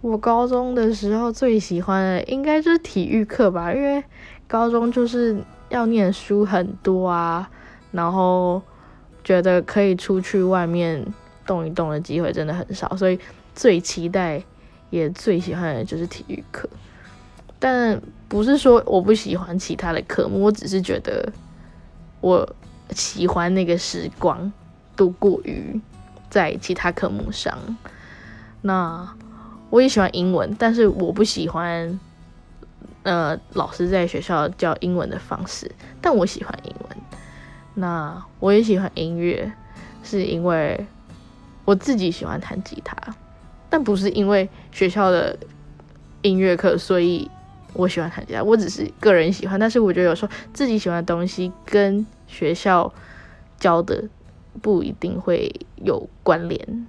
我高中的时候最喜欢的应该就是体育课吧，因为高中就是要念书很多啊，然后觉得可以出去外面动一动的机会真的很少，所以最期待也最喜欢的就是体育课。但不是说我不喜欢其他的科目，我只是觉得我喜欢那个时光度过于在其他科目上。那我也喜欢英文，但是我不喜欢呃老师在学校教英文的方式，但我喜欢英文。那我也喜欢音乐，是因为我自己喜欢弹吉他，但不是因为学校的音乐课，所以我喜欢弹吉他。我只是个人喜欢，但是我觉得有时候自己喜欢的东西跟学校教的不一定会有关联。